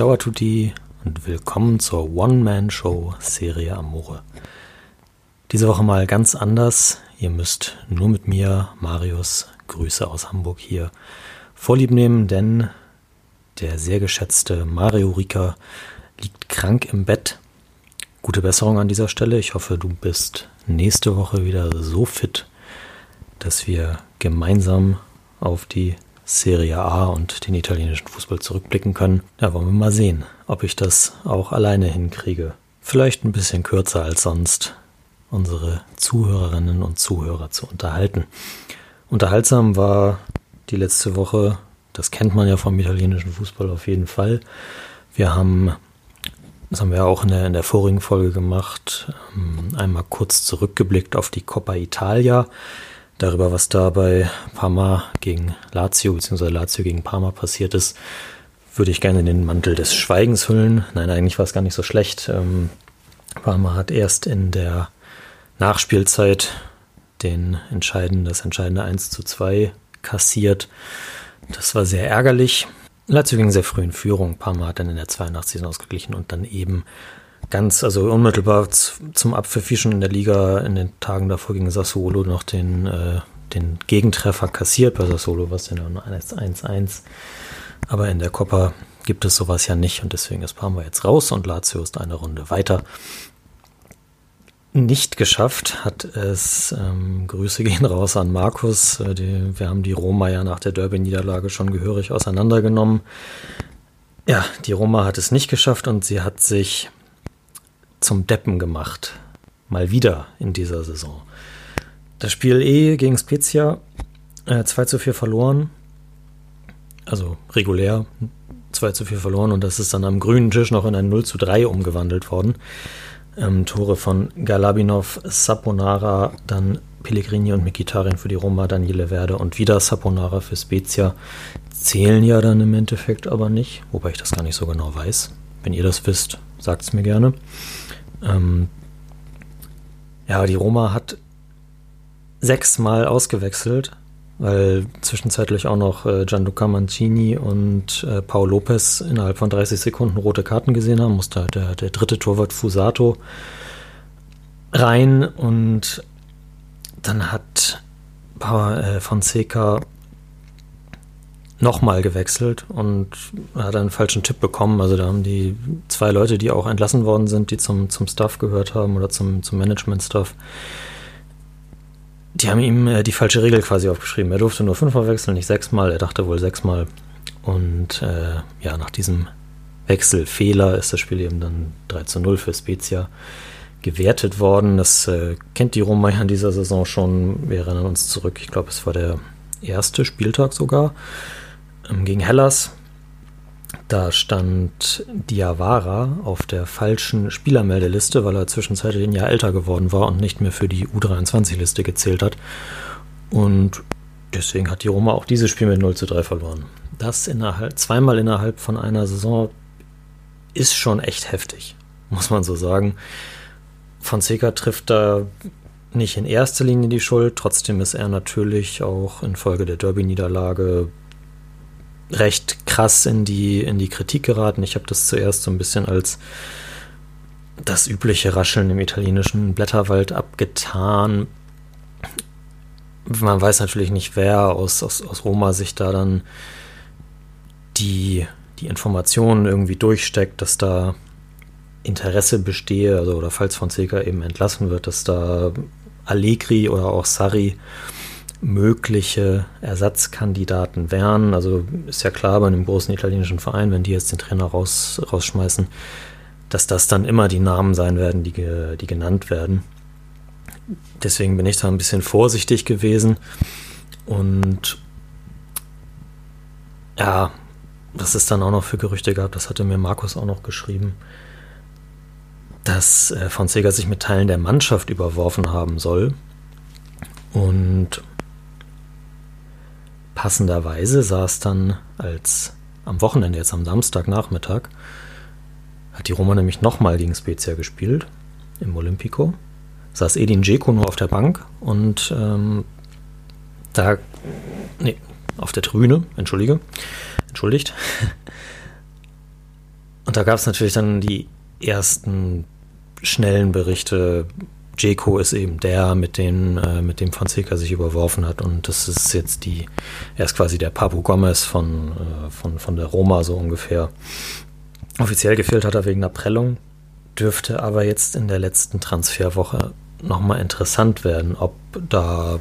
Ciao a tutti und willkommen zur One-Man-Show Serie Amore. Diese Woche mal ganz anders. Ihr müsst nur mit mir, Marius, Grüße aus Hamburg hier, vorlieb nehmen, denn der sehr geschätzte Mario Rika liegt krank im Bett. Gute Besserung an dieser Stelle. Ich hoffe, du bist nächste Woche wieder so fit, dass wir gemeinsam auf die Serie A und den italienischen Fußball zurückblicken können. Da wollen wir mal sehen, ob ich das auch alleine hinkriege. Vielleicht ein bisschen kürzer als sonst, unsere Zuhörerinnen und Zuhörer zu unterhalten. Unterhaltsam war die letzte Woche, das kennt man ja vom italienischen Fußball auf jeden Fall. Wir haben, das haben wir auch in der, in der vorigen Folge gemacht, ähm, einmal kurz zurückgeblickt auf die Coppa Italia darüber, was da bei Parma gegen Lazio bzw. Lazio gegen Parma passiert ist, würde ich gerne den Mantel des Schweigens hüllen. Nein, eigentlich war es gar nicht so schlecht. Ähm, Parma hat erst in der Nachspielzeit den entscheidenden, das entscheidende 1 zu 2 kassiert. Das war sehr ärgerlich. Lazio ging sehr früh in Führung. Parma hat dann in der 82. ausgeglichen und dann eben ganz, also unmittelbar zum Abpfiff wie schon in der Liga in den Tagen davor gegen Sassuolo noch den, äh, den Gegentreffer kassiert bei Sassuolo, was dann nur 1-1. Aber in der Coppa gibt es sowas ja nicht und deswegen ist Parma jetzt raus und Lazio ist eine Runde weiter. Nicht geschafft hat es, ähm, Grüße gehen raus an Markus. Äh, die, wir haben die Roma ja nach der Derby-Niederlage schon gehörig auseinandergenommen. Ja, die Roma hat es nicht geschafft und sie hat sich zum Deppen gemacht. Mal wieder in dieser Saison. Das Spiel E gegen Spezia äh, 2 zu 4 verloren. Also regulär 2 zu 4 verloren und das ist dann am grünen Tisch noch in ein 0 zu 3 umgewandelt worden. Ähm, Tore von Galabinov, Saponara, dann Pellegrini und Mikitarin für die Roma, Daniele Verde und wieder Saponara für Spezia zählen ja dann im Endeffekt aber nicht, wobei ich das gar nicht so genau weiß. Wenn ihr das wisst, sagt es mir gerne. Ähm, ja, die Roma hat sechsmal ausgewechselt, weil zwischenzeitlich auch noch äh, Gianluca Mancini und äh, Paul Lopez innerhalb von 30 Sekunden rote Karten gesehen haben, musste halt der, der dritte Torwart Fusato rein und dann hat äh, Fonseca nochmal gewechselt und hat einen falschen Tipp bekommen. Also da haben die zwei Leute, die auch entlassen worden sind, die zum, zum Staff gehört haben oder zum, zum Management-Staff, die haben ihm äh, die falsche Regel quasi aufgeschrieben. Er durfte nur fünfmal wechseln, nicht sechsmal. Er dachte wohl sechsmal. Und äh, ja, nach diesem Wechselfehler ist das Spiel eben dann 3 zu 0 für Spezia gewertet worden. Das äh, kennt die Roma ja in dieser Saison schon. Wir erinnern uns zurück. Ich glaube, es war der erste Spieltag sogar gegen Hellas. Da stand Diawara auf der falschen Spielermeldeliste, weil er zwischenzeitlich ein Jahr älter geworden war und nicht mehr für die U23-Liste gezählt hat. Und deswegen hat die Roma auch dieses Spiel mit 0 zu 3 verloren. Das innerhalb, zweimal innerhalb von einer Saison ist schon echt heftig, muss man so sagen. Fonseca trifft da nicht in erster Linie die Schuld, trotzdem ist er natürlich auch infolge der Derby-Niederlage recht krass in die, in die Kritik geraten. Ich habe das zuerst so ein bisschen als das übliche Rascheln im italienischen Blätterwald abgetan. Man weiß natürlich nicht, wer aus, aus, aus Roma sich da dann die, die Informationen irgendwie durchsteckt, dass da Interesse bestehe, also oder falls Fonseca eben entlassen wird, dass da Allegri oder auch Sarri mögliche Ersatzkandidaten wären. Also ist ja klar bei einem großen italienischen Verein, wenn die jetzt den Trainer raus, rausschmeißen, dass das dann immer die Namen sein werden, die, die genannt werden. Deswegen bin ich da ein bisschen vorsichtig gewesen und ja, was es dann auch noch für Gerüchte gab, das hatte mir Markus auch noch geschrieben, dass äh, Fonseca sich mit Teilen der Mannschaft überworfen haben soll. Und passenderweise es dann als am Wochenende, jetzt am Samstagnachmittag, hat die Roma nämlich nochmal gegen Spezia gespielt im Olympico. Saß Edin Dzeko nur auf der Bank und ähm, da, nee, auf der Tribüne, entschuldige, entschuldigt. Und da gab es natürlich dann die ersten schnellen Berichte. Jeko ist eben der, mit dem, äh, mit dem Fonseca sich überworfen hat. Und das ist jetzt die, er ist quasi der Papu Gomez von, äh, von, von der Roma so ungefähr. Offiziell gefehlt hat er wegen einer Prellung, dürfte aber jetzt in der letzten Transferwoche nochmal interessant werden, ob da,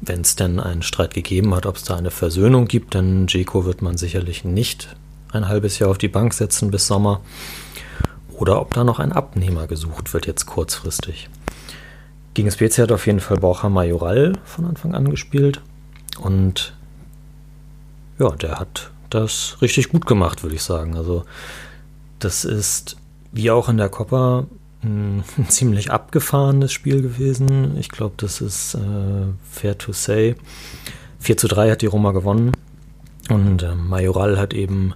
wenn es denn einen Streit gegeben hat, ob es da eine Versöhnung gibt, denn Jeko wird man sicherlich nicht ein halbes Jahr auf die Bank setzen bis Sommer, oder ob da noch ein Abnehmer gesucht wird jetzt kurzfristig. Gegen Spezia hat auf jeden Fall Borja Majoral von Anfang an gespielt und ja, der hat das richtig gut gemacht, würde ich sagen. Also das ist wie auch in der Copa ein ziemlich abgefahrenes Spiel gewesen. Ich glaube, das ist äh, fair to say. 4 zu 3 hat die Roma gewonnen. Und äh, Majoral hat eben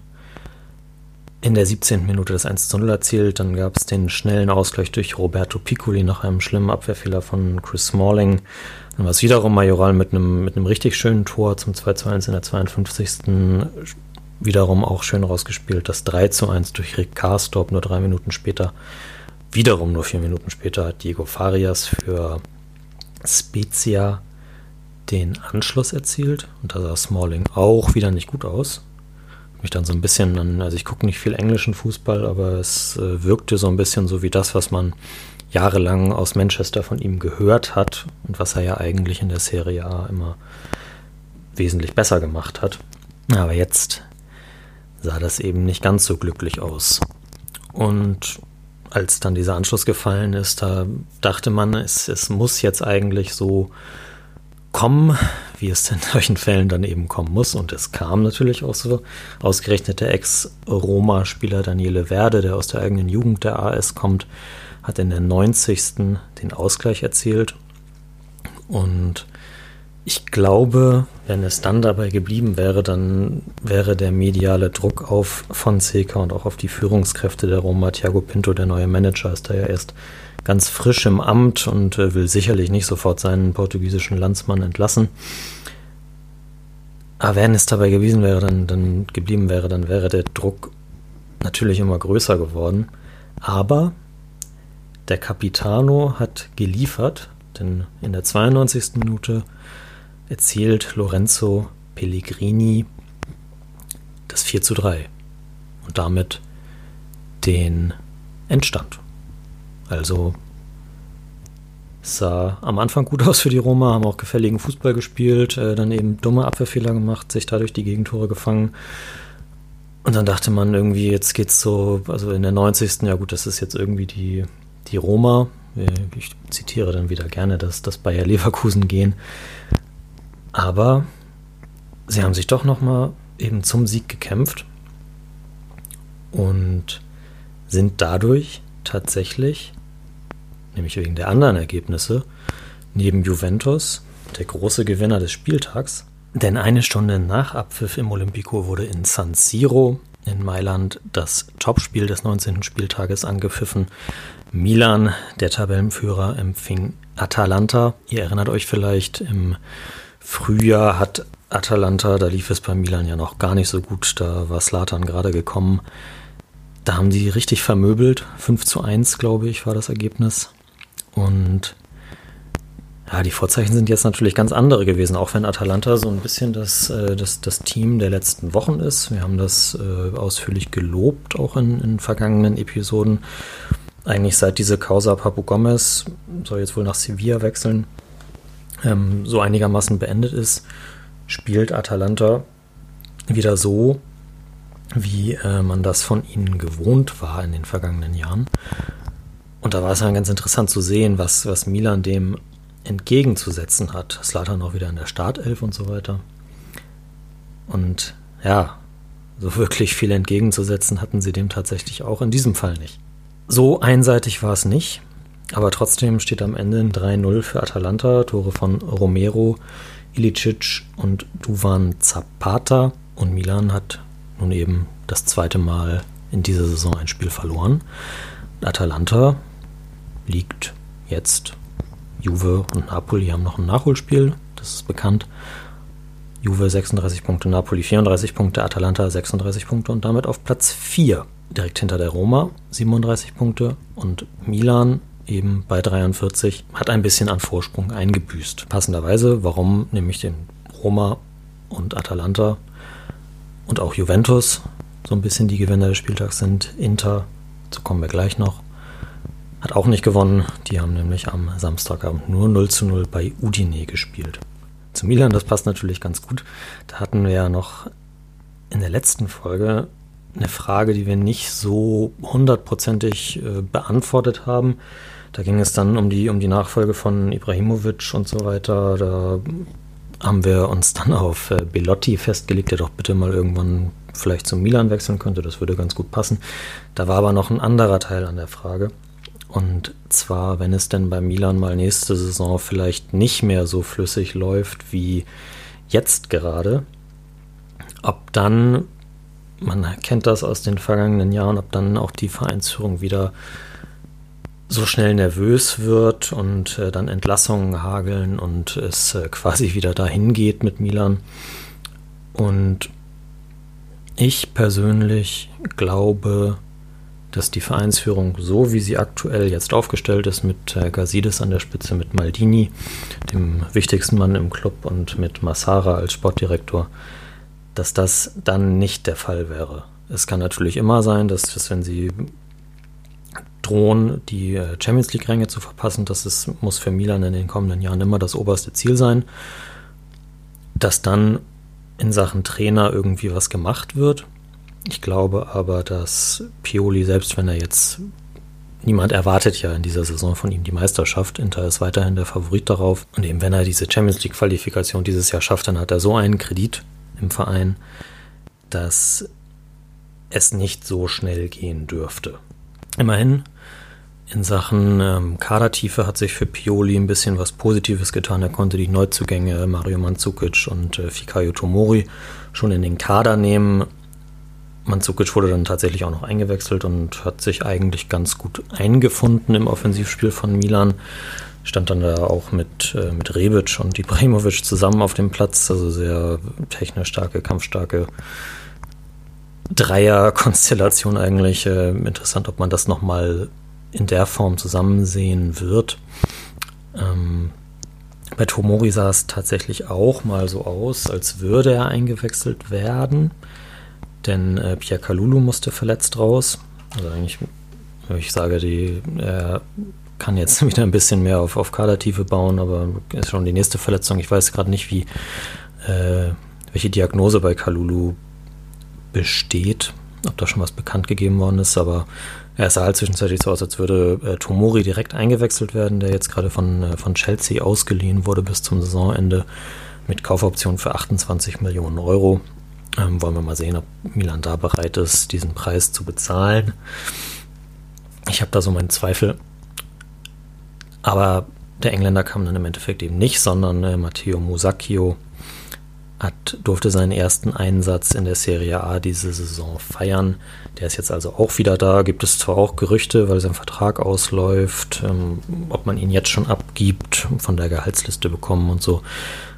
in der 17. Minute das 1 zu 0 erzielt. Dann gab es den schnellen Ausgleich durch Roberto Piccoli nach einem schlimmen Abwehrfehler von Chris Smalling. Dann war es wiederum Majoral mit einem, mit einem richtig schönen Tor zum 2 zu 1 in der 52 wiederum auch schön rausgespielt. Das 3 zu 1 durch Rick Karstorp nur drei Minuten später. Wiederum nur vier Minuten später hat Diego Farias für Spezia den Anschluss erzielt. Und da sah Smalling auch wieder nicht gut aus. Mich dann so ein bisschen an, also ich gucke nicht viel englischen Fußball, aber es äh, wirkte so ein bisschen so wie das, was man jahrelang aus Manchester von ihm gehört hat und was er ja eigentlich in der Serie A immer wesentlich besser gemacht hat. Aber jetzt sah das eben nicht ganz so glücklich aus. Und als dann dieser Anschluss gefallen ist, da dachte man, es, es muss jetzt eigentlich so kommen, wie es in solchen Fällen dann eben kommen muss. Und es kam natürlich auch so. Ausgerechnet der Ex-Roma-Spieler Daniele Werde, der aus der eigenen Jugend der AS kommt, hat in der 90. den Ausgleich erzielt. Und ich glaube, wenn es dann dabei geblieben wäre, dann wäre der mediale Druck auf Fonseca und auch auf die Führungskräfte der Roma, Thiago Pinto, der neue Manager, ist da ja erst ganz frisch im Amt und äh, will sicherlich nicht sofort seinen portugiesischen Landsmann entlassen. Aber wenn es dabei gewesen wäre, dann, dann geblieben wäre, dann wäre der Druck natürlich immer größer geworden. Aber der Capitano hat geliefert, denn in der 92. Minute erzielt Lorenzo Pellegrini das 4 zu 3 und damit den Endstand. Also sah am Anfang gut aus für die Roma, haben auch gefälligen Fußball gespielt, äh, dann eben dumme Abwehrfehler gemacht, sich dadurch die Gegentore gefangen. Und dann dachte man irgendwie, jetzt geht's so, also in der 90. Ja gut, das ist jetzt irgendwie die, die Roma. Ich zitiere dann wieder gerne dass das Bayer Leverkusen gehen. Aber sie haben sich doch nochmal eben zum Sieg gekämpft und sind dadurch tatsächlich, nämlich wegen der anderen Ergebnisse, neben Juventus der große Gewinner des Spieltags. Denn eine Stunde nach Abpfiff im Olympico wurde in San Siro in Mailand das Topspiel des 19. Spieltages angepfiffen. Milan, der Tabellenführer, empfing Atalanta. Ihr erinnert euch vielleicht, im Frühjahr hat Atalanta, da lief es bei Milan ja noch gar nicht so gut, da war Slatan gerade gekommen. Da haben die richtig vermöbelt. 5 zu 1, glaube ich, war das Ergebnis. Und ja, die Vorzeichen sind jetzt natürlich ganz andere gewesen, auch wenn Atalanta so ein bisschen das, äh, das, das Team der letzten Wochen ist. Wir haben das äh, ausführlich gelobt, auch in, in vergangenen Episoden. Eigentlich seit diese Causa Papu Gomez soll jetzt wohl nach Sevilla wechseln ähm, so einigermaßen beendet ist, spielt Atalanta wieder so, wie äh, man das von ihnen gewohnt war in den vergangenen Jahren. Und da war es dann ganz interessant zu sehen, was, was Milan dem entgegenzusetzen hat. Slatan auch wieder in der Startelf und so weiter. Und ja, so wirklich viel entgegenzusetzen hatten sie dem tatsächlich auch in diesem Fall nicht. So einseitig war es nicht, aber trotzdem steht am Ende ein 3-0 für Atalanta, Tore von Romero, Ilicic und Duvan Zapata und Milan hat nun eben das zweite Mal in dieser Saison ein Spiel verloren. Atalanta liegt jetzt. Juve und Napoli haben noch ein Nachholspiel, das ist bekannt. Juve 36 Punkte, Napoli 34 Punkte, Atalanta 36 Punkte und damit auf Platz 4. Direkt hinter der Roma 37 Punkte und Milan eben bei 43 hat ein bisschen an Vorsprung eingebüßt. Passenderweise, warum nämlich den Roma und Atalanta und auch Juventus so ein bisschen die Gewinner des Spieltags sind. Inter, dazu kommen wir gleich noch, hat auch nicht gewonnen. Die haben nämlich am Samstagabend nur 0 zu 0 bei Udine gespielt. Zu Milan, das passt natürlich ganz gut. Da hatten wir ja noch in der letzten Folge eine Frage, die wir nicht so hundertprozentig äh, beantwortet haben. Da ging es dann um die, um die Nachfolge von Ibrahimovic und so weiter. Da haben wir uns dann auf äh, Belotti festgelegt, der doch bitte mal irgendwann vielleicht zum Milan wechseln könnte. Das würde ganz gut passen. Da war aber noch ein anderer Teil an der Frage. Und zwar, wenn es denn bei Milan mal nächste Saison vielleicht nicht mehr so flüssig läuft wie jetzt gerade, ob dann, man kennt das aus den vergangenen Jahren, ob dann auch die Vereinsführung wieder so schnell nervös wird und äh, dann Entlassungen hageln und es äh, quasi wieder dahin geht mit Milan. Und ich persönlich glaube, dass die Vereinsführung so, wie sie aktuell jetzt aufgestellt ist, mit äh, Gazidis an der Spitze, mit Maldini, dem wichtigsten Mann im Club, und mit Massara als Sportdirektor, dass das dann nicht der Fall wäre. Es kann natürlich immer sein, dass, dass wenn sie drohen, die äh, Champions League-Ränge zu verpassen, das ist, muss für Milan in den kommenden Jahren immer das oberste Ziel sein, dass dann in Sachen Trainer irgendwie was gemacht wird ich glaube aber, dass Pioli, selbst wenn er jetzt niemand erwartet ja in dieser Saison von ihm die Meisterschaft. Inter ist weiterhin der Favorit darauf. Und eben wenn er diese Champions League Qualifikation dieses Jahr schafft, dann hat er so einen Kredit im Verein, dass es nicht so schnell gehen dürfte. Immerhin in Sachen ähm, Kadertiefe hat sich für Pioli ein bisschen was Positives getan. Er konnte die Neuzugänge Mario Mandzukic und äh, Fikayo Tomori schon in den Kader nehmen Mandzukic wurde dann tatsächlich auch noch eingewechselt und hat sich eigentlich ganz gut eingefunden im Offensivspiel von Milan. Stand dann da auch mit, äh, mit Rebic und Ibrahimovic zusammen auf dem Platz, also sehr technisch starke, kampfstarke Dreier-Konstellation eigentlich. Äh, interessant, ob man das nochmal in der Form zusammen sehen wird. Ähm, bei Tomori sah es tatsächlich auch mal so aus, als würde er eingewechselt werden denn äh, Pierre Kalulu musste verletzt raus. Also eigentlich, ich sage, die, er kann jetzt wieder ein bisschen mehr auf, auf Kadertiefe bauen, aber ist schon die nächste Verletzung. Ich weiß gerade nicht, wie, äh, welche Diagnose bei Kalulu besteht, ob da schon was bekannt gegeben worden ist, aber er sah halt zwischenzeitlich so aus, als würde äh, Tomori direkt eingewechselt werden, der jetzt gerade von, äh, von Chelsea ausgeliehen wurde bis zum Saisonende mit Kaufoption für 28 Millionen Euro. Ähm, wollen wir mal sehen, ob Milan da bereit ist, diesen Preis zu bezahlen. Ich habe da so meinen Zweifel. Aber der Engländer kam dann im Endeffekt eben nicht, sondern äh, Matteo Musacchio hat, durfte seinen ersten Einsatz in der Serie A diese Saison feiern. Der ist jetzt also auch wieder da. Gibt es zwar auch Gerüchte, weil sein Vertrag ausläuft, ähm, ob man ihn jetzt schon abgibt, von der Gehaltsliste bekommen und so.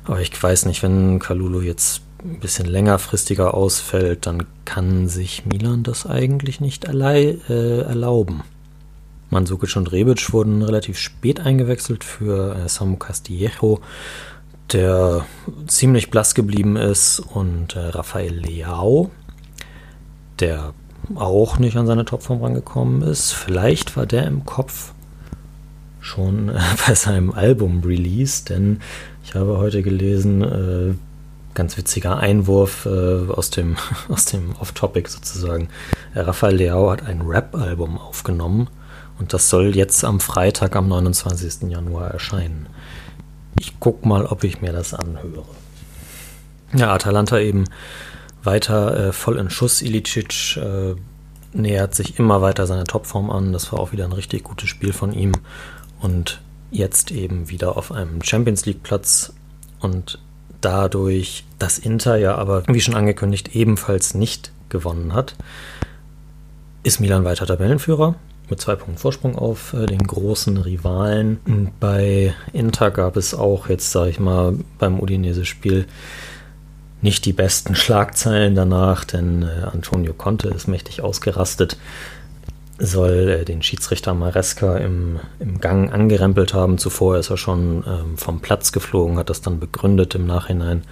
Aber ich weiß nicht, wenn Kalulu jetzt ein bisschen längerfristiger ausfällt, dann kann sich Milan das eigentlich nicht äh, erlauben. Mandzukic und Rebic wurden relativ spät eingewechselt für äh, Samu Castillejo, der ziemlich blass geblieben ist, und äh, Rafael Leao, der auch nicht an seine Topform rangekommen ist. Vielleicht war der im Kopf schon äh, bei seinem Album-Release, denn ich habe heute gelesen, äh, ganz witziger Einwurf äh, aus dem, aus dem Off-Topic sozusagen. Äh, Rafael Leao hat ein Rap-Album aufgenommen und das soll jetzt am Freitag, am 29. Januar erscheinen. Ich guck mal, ob ich mir das anhöre. Ja, Atalanta eben weiter äh, voll in Schuss. Ilicic äh, nähert sich immer weiter seiner Topform an. Das war auch wieder ein richtig gutes Spiel von ihm. Und jetzt eben wieder auf einem Champions League Platz und dadurch, dass Inter ja aber, wie schon angekündigt, ebenfalls nicht gewonnen hat, ist Milan weiter Tabellenführer mit zwei Punkten Vorsprung auf äh, den großen Rivalen. Und bei Inter gab es auch jetzt, sage ich mal, beim Udinese-Spiel nicht die besten Schlagzeilen danach, denn äh, Antonio Conte ist mächtig ausgerastet, soll äh, den Schiedsrichter Maresca im, im Gang angerempelt haben. Zuvor ist er schon ähm, vom Platz geflogen, hat das dann begründet im Nachhinein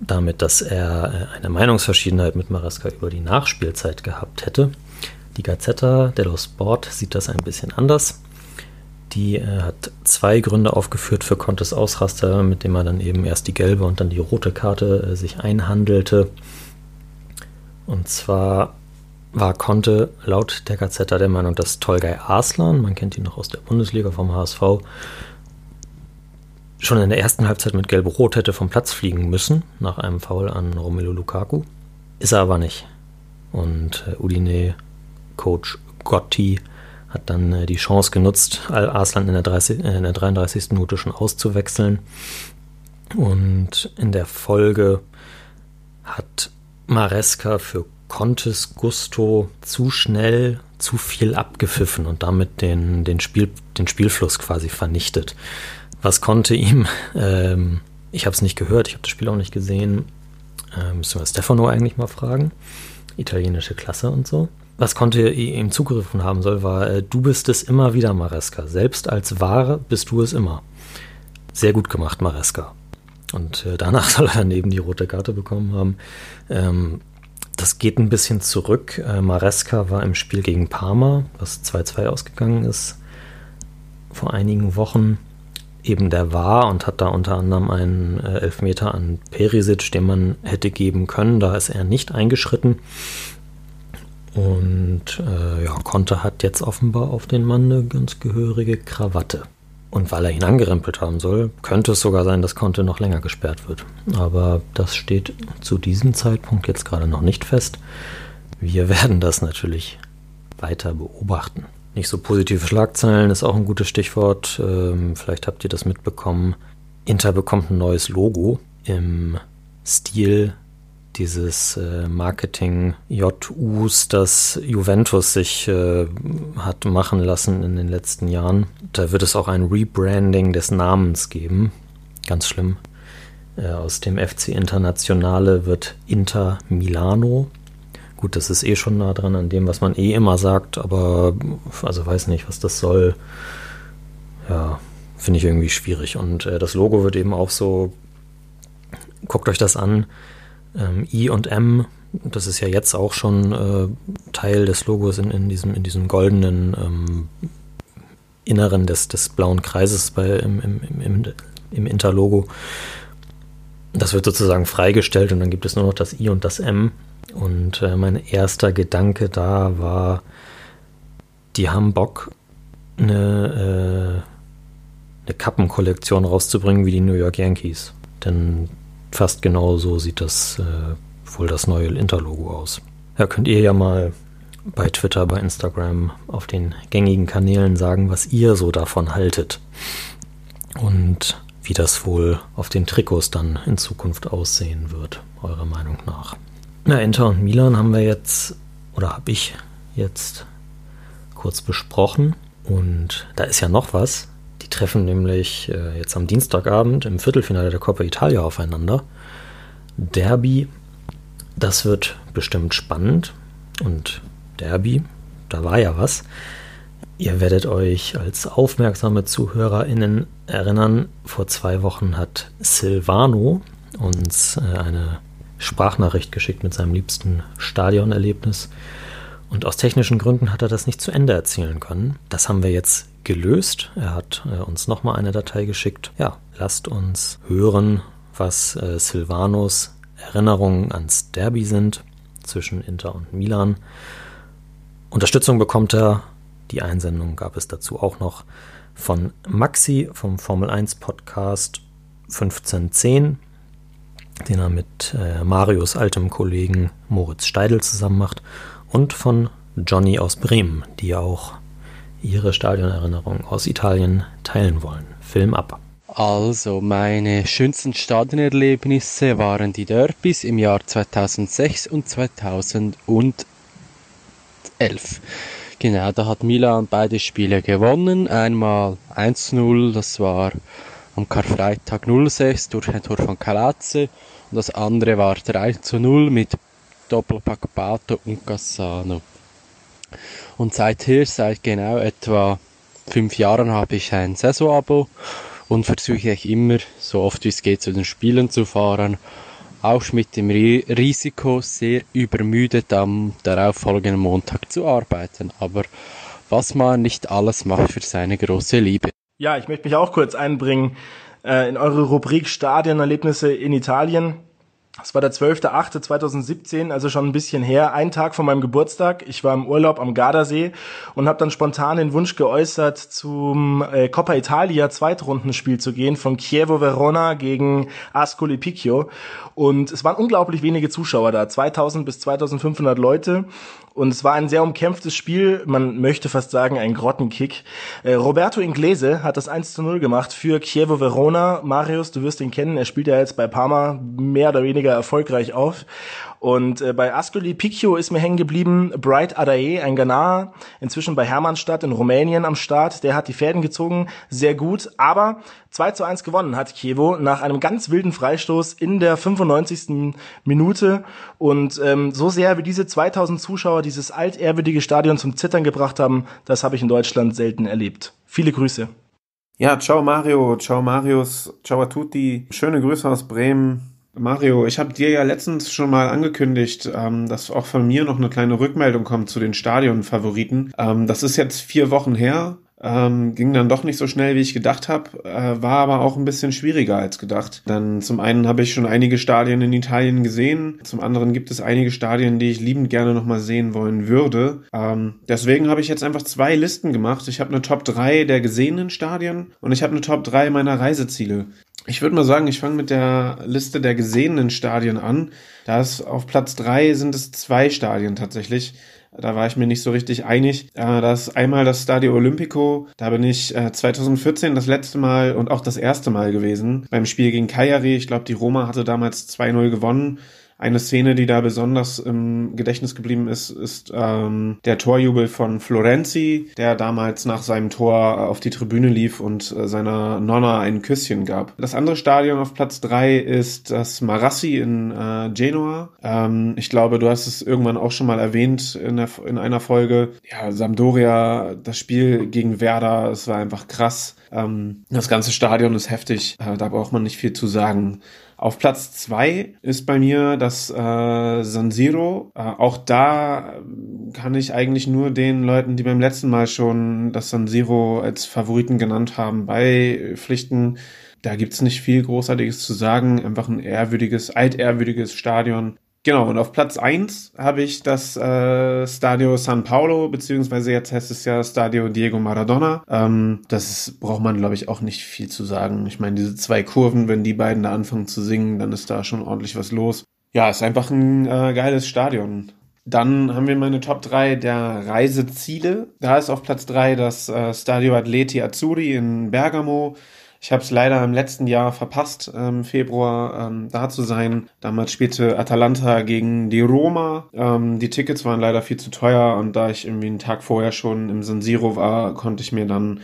damit, dass er äh, eine Meinungsverschiedenheit mit Maresca über die Nachspielzeit gehabt hätte. Die Gazzetta dello Sport sieht das ein bisschen anders. Die äh, hat zwei Gründe aufgeführt für Contes Ausraster, mit dem er dann eben erst die gelbe und dann die rote Karte äh, sich einhandelte. Und zwar war Conte laut der Gazzetta der Meinung, dass Tolgay Arslan, man kennt ihn noch aus der Bundesliga vom HSV, schon in der ersten Halbzeit mit gelb-rot hätte vom Platz fliegen müssen, nach einem Foul an Romelu Lukaku. Ist er aber nicht. Und äh, Udine Coach Gotti hat dann äh, die Chance genutzt, Arslan in der, 30, äh, in der 33. Minute schon auszuwechseln. Und in der Folge hat Maresca für Contes Gusto zu schnell zu viel abgepfiffen und damit den, den, Spiel, den Spielfluss quasi vernichtet. Was konnte ihm, ähm, ich habe es nicht gehört, ich habe das Spiel auch nicht gesehen, äh, müssen wir Stefano eigentlich mal fragen. Italienische Klasse und so. Was konnte ihm zugegriffen haben soll, war, äh, du bist es immer wieder, Maresca. Selbst als Ware bist du es immer. Sehr gut gemacht, Maresca. Und äh, danach soll er dann eben die rote Karte bekommen haben. Ähm, das geht ein bisschen zurück. Äh, Maresca war im Spiel gegen Parma, was 2-2 ausgegangen ist, vor einigen Wochen eben der war und hat da unter anderem einen äh, Elfmeter an Perisic, den man hätte geben können. Da ist er nicht eingeschritten. Und äh, ja, Conte hat jetzt offenbar auf den Mann eine ganz gehörige Krawatte. Und weil er ihn angerempelt haben soll, könnte es sogar sein, dass Conte noch länger gesperrt wird. Aber das steht zu diesem Zeitpunkt jetzt gerade noch nicht fest. Wir werden das natürlich weiter beobachten. Nicht so positive Schlagzeilen ist auch ein gutes Stichwort. Ähm, vielleicht habt ihr das mitbekommen. Inter bekommt ein neues Logo im Stil dieses äh, Marketing-JUs, das Juventus sich äh, hat machen lassen in den letzten Jahren. Da wird es auch ein Rebranding des Namens geben. Ganz schlimm. Äh, aus dem FC Internationale wird Inter Milano. Gut, das ist eh schon nah dran an dem, was man eh immer sagt, aber also weiß nicht, was das soll. Ja, finde ich irgendwie schwierig. Und äh, das Logo wird eben auch so, guckt euch das an, ähm, I und M, das ist ja jetzt auch schon äh, Teil des Logos in, in, diesem, in diesem goldenen ähm, Inneren des, des blauen Kreises bei, im, im, im, im Interlogo. Das wird sozusagen freigestellt und dann gibt es nur noch das I und das M. Und äh, mein erster Gedanke da war, die haben Bock, eine, äh, eine Kappenkollektion rauszubringen wie die New York Yankees. Denn fast genau so sieht das äh, wohl das neue Interlogo aus. Ja, könnt ihr ja mal bei Twitter, bei Instagram, auf den gängigen Kanälen sagen, was ihr so davon haltet. Und wie das wohl auf den Trikots dann in Zukunft aussehen wird, eurer Meinung nach. Na, Inter und Milan haben wir jetzt, oder habe ich jetzt kurz besprochen. Und da ist ja noch was treffen nämlich äh, jetzt am Dienstagabend im Viertelfinale der Coppa Italia aufeinander. Derby, das wird bestimmt spannend. Und Derby, da war ja was. Ihr werdet euch als aufmerksame ZuhörerInnen erinnern, vor zwei Wochen hat Silvano uns äh, eine Sprachnachricht geschickt mit seinem liebsten Stadionerlebnis. Und aus technischen Gründen hat er das nicht zu Ende erzählen können. Das haben wir jetzt gelöst. Er hat äh, uns nochmal eine Datei geschickt. Ja, lasst uns hören, was äh, Silvanos Erinnerungen ans Derby sind zwischen Inter und Milan. Unterstützung bekommt er. Die Einsendung gab es dazu auch noch von Maxi vom Formel 1 Podcast 1510. den er mit äh, Marius altem Kollegen Moritz Steidl zusammen macht, und von Johnny aus Bremen, die auch ihre Stadionerinnerung aus Italien teilen wollen. Film ab. Also, meine schönsten Stadionerlebnisse waren die Derbys im Jahr 2006 und 2011. Genau, da hat Milan beide Spiele gewonnen. Einmal 1-0, das war am Karfreitag 06 durch ein Tor von Calazze. Und das andere war 3-0 mit Doppelpack Pato und Cassano. Und seither, seit genau etwa fünf Jahren, habe ich ein Saisonabo und versuche ich immer, so oft wie es geht, zu den Spielen zu fahren. Auch mit dem Risiko, sehr übermüdet am darauffolgenden Montag zu arbeiten. Aber was man nicht alles macht für seine große Liebe. Ja, ich möchte mich auch kurz einbringen äh, in eure Rubrik Stadionerlebnisse in Italien. Es war der 12.08.2017, also schon ein bisschen her, ein Tag vor meinem Geburtstag. Ich war im Urlaub am Gardasee und habe dann spontan den Wunsch geäußert, zum äh, Coppa Italia Zweitrundenspiel zu gehen von Chievo Verona gegen Ascoli Picchio. Und es waren unglaublich wenige Zuschauer da, 2000 bis 2500 Leute. Und es war ein sehr umkämpftes Spiel, man möchte fast sagen ein Grottenkick. Äh, Roberto Inglese hat das 1 zu 0 gemacht für Chievo Verona. Marius, du wirst ihn kennen, er spielt ja jetzt bei Parma mehr oder weniger erfolgreich auf. Und äh, bei Ascoli Picchio ist mir hängen geblieben Bright Adae, ein Ghanaer, inzwischen bei Hermannstadt in Rumänien am Start. Der hat die Fäden gezogen, sehr gut. Aber 2 zu 1 gewonnen hat Chievo nach einem ganz wilden Freistoß in der 95. Minute. Und ähm, so sehr wie diese 2000 Zuschauer dieses altehrwürdige Stadion zum Zittern gebracht haben, das habe ich in Deutschland selten erlebt. Viele Grüße. Ja, ciao Mario, ciao Marius, ciao a tutti. Schöne Grüße aus Bremen. Mario, ich habe dir ja letztens schon mal angekündigt, ähm, dass auch von mir noch eine kleine Rückmeldung kommt zu den Stadionfavoriten. Ähm, das ist jetzt vier Wochen her, ähm, ging dann doch nicht so schnell, wie ich gedacht habe, äh, war aber auch ein bisschen schwieriger als gedacht. Dann zum einen habe ich schon einige Stadien in Italien gesehen, zum anderen gibt es einige Stadien, die ich liebend gerne nochmal sehen wollen würde. Ähm, deswegen habe ich jetzt einfach zwei Listen gemacht. Ich habe eine Top 3 der gesehenen Stadien und ich habe eine Top 3 meiner Reiseziele. Ich würde mal sagen, ich fange mit der Liste der gesehenen Stadien an. Da ist auf Platz drei sind es zwei Stadien tatsächlich. Da war ich mir nicht so richtig einig. Äh, das ist einmal das Stadio Olimpico. Da bin ich 2014 äh, das letzte Mal und auch das erste Mal gewesen. Beim Spiel gegen Cagliari. Ich glaube, die Roma hatte damals 2-0 gewonnen. Eine Szene, die da besonders im Gedächtnis geblieben ist, ist ähm, der Torjubel von Florenzi, der damals nach seinem Tor auf die Tribüne lief und äh, seiner Nonna ein Küsschen gab. Das andere Stadion auf Platz drei ist das Marassi in äh, Genua. Ähm, ich glaube, du hast es irgendwann auch schon mal erwähnt in, der, in einer Folge. Ja, Sampdoria, das Spiel gegen Werder, es war einfach krass. Ähm, das ganze Stadion ist heftig, äh, da braucht man nicht viel zu sagen. Auf Platz zwei ist bei mir das äh, San Siro. Äh, auch da kann ich eigentlich nur den Leuten, die beim letzten Mal schon das San Siro als Favoriten genannt haben, beipflichten. Da gibt's nicht viel Großartiges zu sagen. Einfach ein ehrwürdiges, altehrwürdiges Stadion. Genau, und auf Platz eins habe ich das äh, Stadio San Paulo, beziehungsweise jetzt heißt es ja Stadio Diego Maradona. Ähm, das ist, braucht man, glaube ich, auch nicht viel zu sagen. Ich meine, diese zwei Kurven, wenn die beiden da anfangen zu singen, dann ist da schon ordentlich was los. Ja, ist einfach ein äh, geiles Stadion. Dann haben wir meine Top 3 der Reiseziele. Da ist auf Platz 3 das äh, Stadio Atleti Azzurri in Bergamo. Ich habe es leider im letzten Jahr verpasst, im ähm, Februar ähm, da zu sein. Damals spielte Atalanta gegen die Roma. Ähm, die Tickets waren leider viel zu teuer und da ich irgendwie einen Tag vorher schon im San Siro war, konnte ich mir dann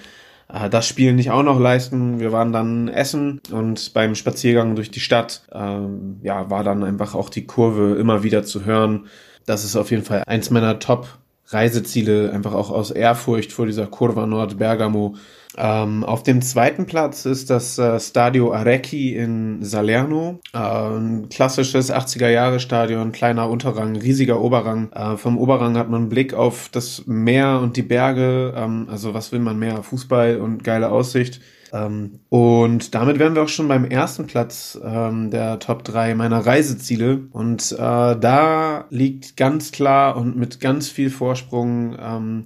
äh, das Spiel nicht auch noch leisten. Wir waren dann essen und beim Spaziergang durch die Stadt, ähm, ja, war dann einfach auch die Kurve immer wieder zu hören. Das ist auf jeden Fall eins meiner Top Reiseziele, einfach auch aus Ehrfurcht vor dieser Kurva Nord Bergamo ähm, auf dem zweiten Platz ist das äh, Stadio Arecchi in Salerno. Äh, ein klassisches 80er-Jahre-Stadion, kleiner Unterrang, riesiger Oberrang. Äh, vom Oberrang hat man einen Blick auf das Meer und die Berge. Ähm, also was will man mehr? Fußball und geile Aussicht. Ähm, und damit wären wir auch schon beim ersten Platz ähm, der Top 3 meiner Reiseziele. Und äh, da liegt ganz klar und mit ganz viel Vorsprung ähm,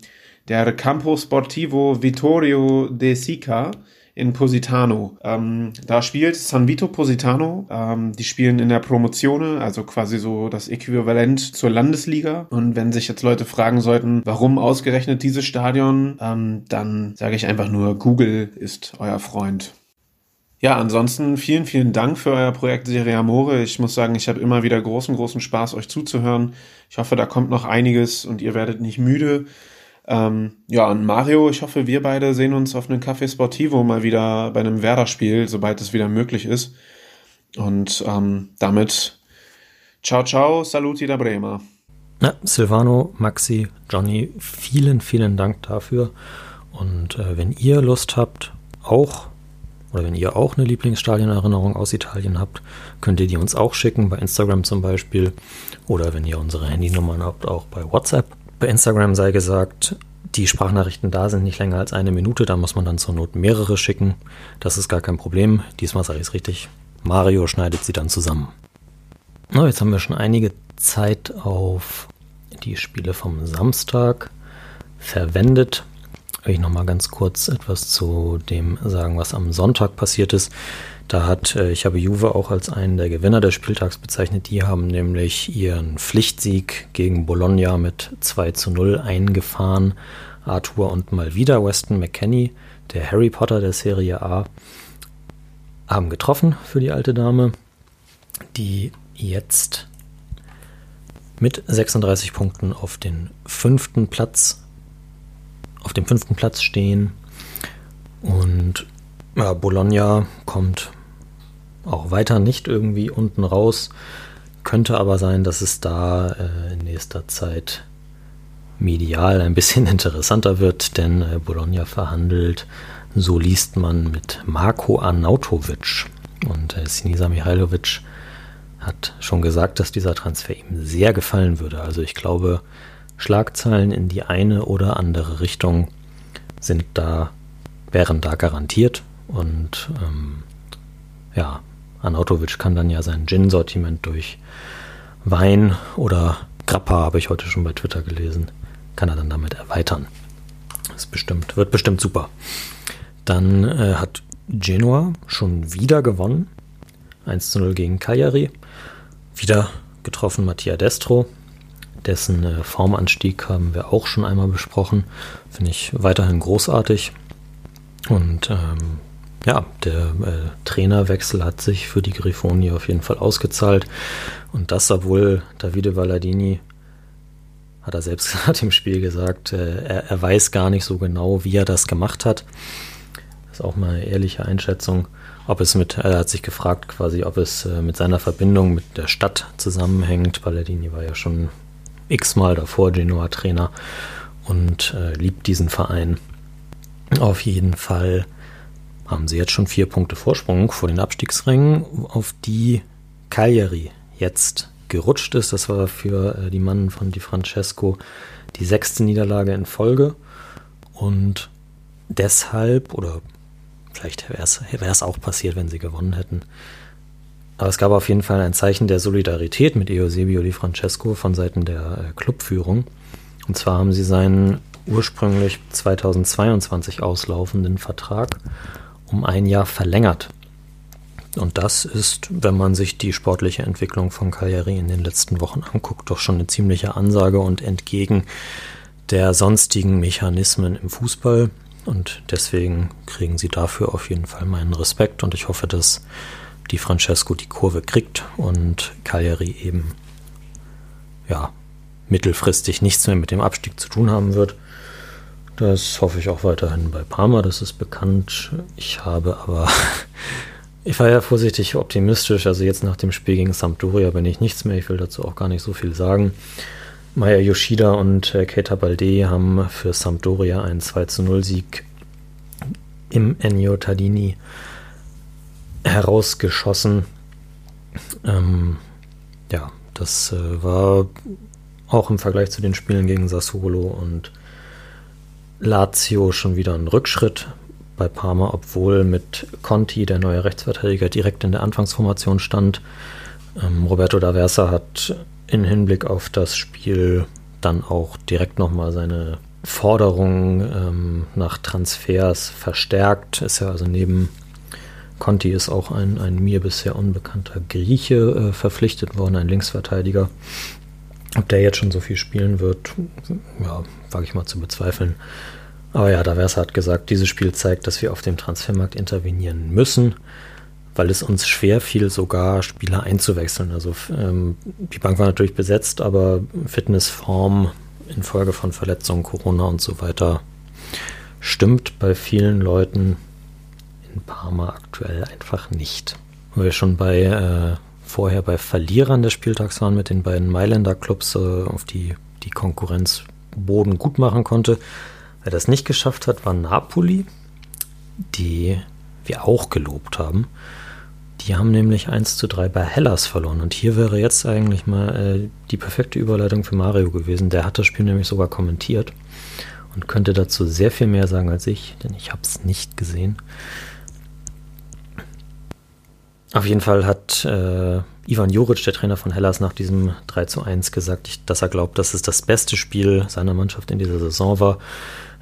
der Campo Sportivo Vittorio de Sica in Positano. Ähm, da spielt San Vito Positano. Ähm, die spielen in der Promozione, also quasi so das Äquivalent zur Landesliga. Und wenn sich jetzt Leute fragen sollten, warum ausgerechnet dieses Stadion, ähm, dann sage ich einfach nur, Google ist euer Freund. Ja, ansonsten vielen, vielen Dank für euer Projekt Serie Amore. Ich muss sagen, ich habe immer wieder großen, großen Spaß, euch zuzuhören. Ich hoffe, da kommt noch einiges und ihr werdet nicht müde. Ähm, ja, und Mario, ich hoffe, wir beide sehen uns auf einem Café Sportivo mal wieder bei einem Werder-Spiel, sobald es wieder möglich ist. Und ähm, damit ciao, ciao, saluti da Brema. Ja, Silvano, Maxi, Johnny, vielen, vielen Dank dafür. Und äh, wenn ihr Lust habt, auch oder wenn ihr auch eine Lieblingsstadionerinnerung aus Italien habt, könnt ihr die uns auch schicken, bei Instagram zum Beispiel. Oder wenn ihr unsere Handynummern habt, auch bei WhatsApp. Bei Instagram sei gesagt, die Sprachnachrichten da sind nicht länger als eine Minute, da muss man dann zur Not mehrere schicken. Das ist gar kein Problem. Diesmal sage ich es richtig. Mario schneidet sie dann zusammen. Na, jetzt haben wir schon einige Zeit auf die Spiele vom Samstag verwendet. Will ich nochmal ganz kurz etwas zu dem sagen, was am Sonntag passiert ist. Da hat, äh, ich habe Juve auch als einen der Gewinner des Spieltags bezeichnet. Die haben nämlich ihren Pflichtsieg gegen Bologna mit 2 zu 0 eingefahren. Arthur und mal wieder Weston McKenney, der Harry Potter der Serie A, haben getroffen für die alte Dame, die jetzt mit 36 Punkten auf den fünften Platz auf dem fünften Platz stehen und ja, Bologna kommt auch weiter nicht irgendwie unten raus. Könnte aber sein, dass es da äh, in nächster Zeit medial ein bisschen interessanter wird, denn äh, Bologna verhandelt, so liest man mit Marco Arnautovic. Und äh, Sinisa Mihailovic hat schon gesagt, dass dieser Transfer ihm sehr gefallen würde. Also ich glaube, Schlagzeilen in die eine oder andere Richtung sind da, wären da garantiert. Und ähm, ja, Anautovic kann dann ja sein Gin-Sortiment durch Wein oder Grappa, habe ich heute schon bei Twitter gelesen, kann er dann damit erweitern. Das bestimmt, wird bestimmt super. Dann äh, hat Genua schon wieder gewonnen. 1 zu 0 gegen Cagliari. Wieder getroffen Mattia Destro. Dessen äh, Formanstieg haben wir auch schon einmal besprochen. Finde ich weiterhin großartig. Und ähm, ja, der äh, Trainerwechsel hat sich für die Grifoni auf jeden Fall ausgezahlt. Und das, obwohl Davide Valladini, hat er selbst nach dem Spiel gesagt, äh, er, er, weiß gar nicht so genau, wie er das gemacht hat. Das ist auch mal eine ehrliche Einschätzung. Ob es mit, er hat sich gefragt quasi, ob es äh, mit seiner Verbindung mit der Stadt zusammenhängt. Valladini war ja schon x-mal davor Genoa-Trainer und äh, liebt diesen Verein. Auf jeden Fall haben sie jetzt schon vier Punkte Vorsprung vor den Abstiegsrängen, auf die Cagliari jetzt gerutscht ist. Das war für äh, die Mannen von Di Francesco die sechste Niederlage in Folge. Und deshalb, oder vielleicht wäre es auch passiert, wenn sie gewonnen hätten. Aber es gab auf jeden Fall ein Zeichen der Solidarität mit Eusebio Di Francesco von Seiten der äh, Clubführung. Und zwar haben sie seinen ursprünglich 2022 auslaufenden Vertrag um ein Jahr verlängert. Und das ist, wenn man sich die sportliche Entwicklung von Cagliari in den letzten Wochen anguckt, doch schon eine ziemliche Ansage und entgegen der sonstigen Mechanismen im Fußball. Und deswegen kriegen sie dafür auf jeden Fall meinen Respekt und ich hoffe, dass die Francesco die Kurve kriegt und Cagliari eben ja mittelfristig nichts mehr mit dem Abstieg zu tun haben wird. Das hoffe ich auch weiterhin bei Parma, das ist bekannt. Ich habe aber, ich war ja vorsichtig optimistisch, also jetzt nach dem Spiel gegen Sampdoria bin ich nichts mehr, ich will dazu auch gar nicht so viel sagen. Maya Yoshida und äh, Keita Balde haben für Sampdoria einen 2 zu 0 Sieg im Ennio Tardini herausgeschossen. Ähm, ja, das äh, war auch im Vergleich zu den Spielen gegen Sassuolo und Lazio schon wieder ein Rückschritt bei Parma, obwohl mit Conti, der neue Rechtsverteidiger, direkt in der Anfangsformation stand. Ähm, Roberto D'Aversa hat in Hinblick auf das Spiel dann auch direkt nochmal seine Forderung ähm, nach Transfers verstärkt. Ist ja also neben Conti ist auch ein, ein mir bisher unbekannter Grieche äh, verpflichtet worden, ein Linksverteidiger. Ob der jetzt schon so viel spielen wird, ja, wage ich mal zu bezweifeln. Aber ja, da Versa hat gesagt, dieses Spiel zeigt, dass wir auf dem Transfermarkt intervenieren müssen, weil es uns schwer fiel, sogar Spieler einzuwechseln. Also ähm, die Bank war natürlich besetzt, aber Fitnessform infolge von Verletzungen, Corona und so weiter stimmt bei vielen Leuten in Parma aktuell einfach nicht. Wo wir schon bei äh, vorher bei Verlierern des Spieltags waren mit den beiden Mailänder Clubs, äh, auf die die Konkurrenz Boden gut machen konnte. Wer das nicht geschafft hat, war Napoli, die wir auch gelobt haben. Die haben nämlich 1 zu 3 bei Hellas verloren. Und hier wäre jetzt eigentlich mal äh, die perfekte Überleitung für Mario gewesen. Der hat das Spiel nämlich sogar kommentiert und könnte dazu sehr viel mehr sagen als ich, denn ich habe es nicht gesehen. Auf jeden Fall hat äh, Ivan Juric, der Trainer von Hellas, nach diesem 3 zu 1 gesagt, dass er glaubt, dass es das beste Spiel seiner Mannschaft in dieser Saison war.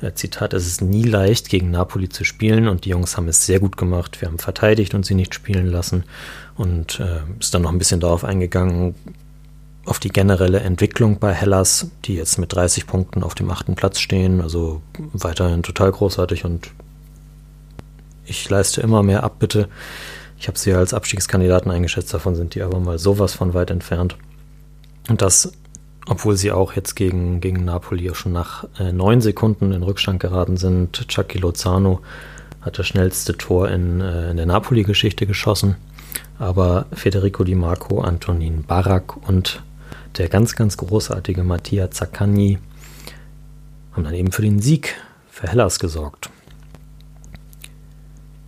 Äh, Zitat, es ist nie leicht, gegen Napoli zu spielen und die Jungs haben es sehr gut gemacht. Wir haben verteidigt und sie nicht spielen lassen und äh, ist dann noch ein bisschen darauf eingegangen, auf die generelle Entwicklung bei Hellas, die jetzt mit 30 Punkten auf dem achten Platz stehen, also weiterhin total großartig und ich leiste immer mehr ab, bitte. Ich habe sie als Abstiegskandidaten eingeschätzt, davon sind die aber mal sowas von weit entfernt. Und das, obwohl sie auch jetzt gegen, gegen Napoli schon nach äh, neun Sekunden in Rückstand geraten sind. Chucky Lozano hat das schnellste Tor in, äh, in der Napoli-Geschichte geschossen. Aber Federico Di Marco, Antonin Barak und der ganz, ganz großartige Mattia Zaccagni haben dann eben für den Sieg für Hellas gesorgt.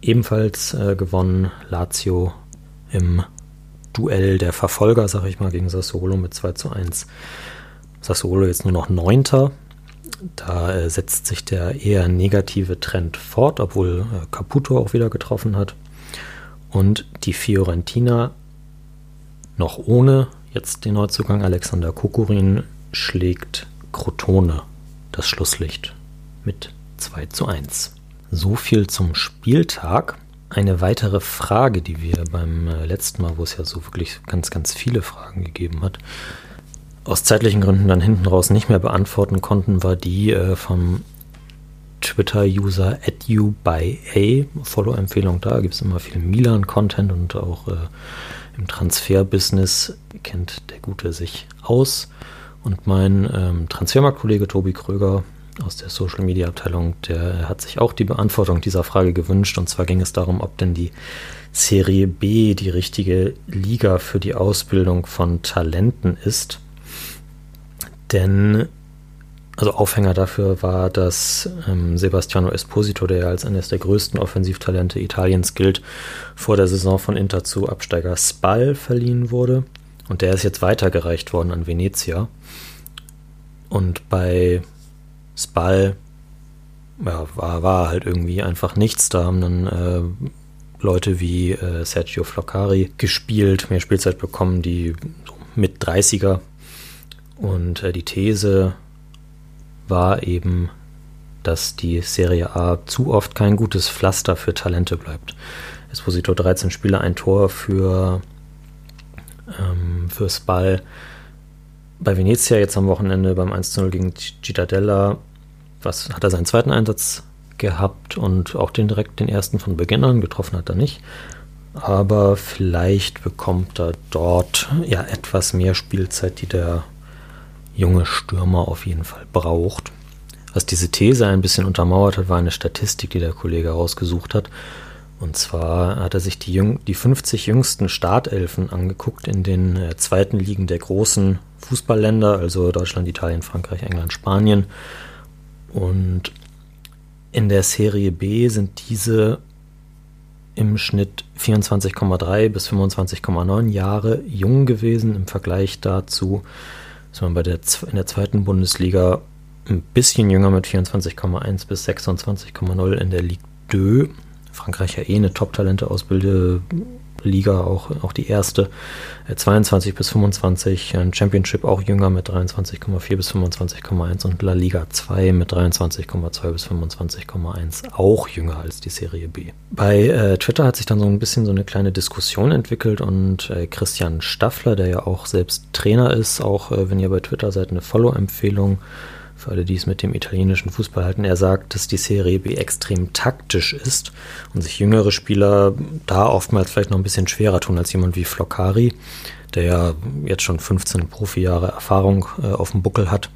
Ebenfalls äh, gewonnen Lazio im Duell der Verfolger, sag ich mal, gegen Sassuolo mit 2 zu 1. Sassuolo jetzt nur noch Neunter. Da äh, setzt sich der eher negative Trend fort, obwohl äh, Caputo auch wieder getroffen hat. Und die Fiorentina noch ohne jetzt den Neuzugang Alexander Kokorin schlägt Crotone das Schlusslicht mit 2 zu 1. So viel zum Spieltag. Eine weitere Frage, die wir beim äh, letzten Mal, wo es ja so wirklich ganz, ganz viele Fragen gegeben hat, aus zeitlichen Gründen dann hinten raus nicht mehr beantworten konnten, war die äh, vom Twitter-User @you_by_a Follow-Empfehlung da. Gibt es immer viel Milan-Content und auch äh, im Transfer-Business kennt der Gute sich aus. Und mein ähm, Transfermarktkollege Tobi Kröger aus der Social Media Abteilung, der hat sich auch die Beantwortung dieser Frage gewünscht. Und zwar ging es darum, ob denn die Serie B die richtige Liga für die Ausbildung von Talenten ist. Denn, also Aufhänger dafür war, dass ähm, Sebastiano Esposito, der ja als eines der größten Offensivtalente Italiens gilt, vor der Saison von Inter zu Absteiger Spal verliehen wurde. Und der ist jetzt weitergereicht worden an Venezia. Und bei Spal ja, war, war halt irgendwie einfach nichts. Da haben dann äh, Leute wie äh, Sergio Floccari gespielt, mehr Spielzeit bekommen, die so mit 30er. Und äh, die These war eben, dass die Serie A zu oft kein gutes Pflaster für Talente bleibt. Esposito 13 Spieler, ein Tor für, ähm, für Spal bei Venezia jetzt am Wochenende beim 1-0 gegen Cittadella, was hat er seinen zweiten Einsatz gehabt und auch den direkt den ersten von Beginn an getroffen hat er nicht. Aber vielleicht bekommt er dort ja etwas mehr Spielzeit, die der junge Stürmer auf jeden Fall braucht. Was diese These ein bisschen untermauert hat, war eine Statistik, die der Kollege rausgesucht hat. Und zwar hat er sich die, Jüng die 50 jüngsten Startelfen angeguckt in den äh, zweiten Ligen der großen Fußballländer, also Deutschland, Italien, Frankreich, England, Spanien. Und in der Serie B sind diese im Schnitt 24,3 bis 25,9 Jahre jung gewesen. Im Vergleich dazu ist man bei der, in der zweiten Bundesliga ein bisschen jünger mit 24,1 bis 26,0 in der Ligue 2 Frankreich ja eh eine Top-Talente ausbilde, Liga auch, auch die erste. 22 bis 25, Championship auch jünger mit 23,4 bis 25,1 und La Liga 2 mit 23,2 bis 25,1 auch jünger als die Serie B. Bei äh, Twitter hat sich dann so ein bisschen so eine kleine Diskussion entwickelt und äh, Christian Staffler, der ja auch selbst Trainer ist, auch äh, wenn ihr bei Twitter seid, eine Follow-Empfehlung für alle, die es mit dem italienischen Fußball halten. Er sagt, dass die Serie B extrem taktisch ist und sich jüngere Spieler da oftmals vielleicht noch ein bisschen schwerer tun als jemand wie Floccari, der ja jetzt schon 15 Profijahre Erfahrung äh, auf dem Buckel hat.